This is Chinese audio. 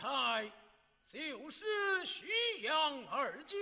才就是徐阳二将。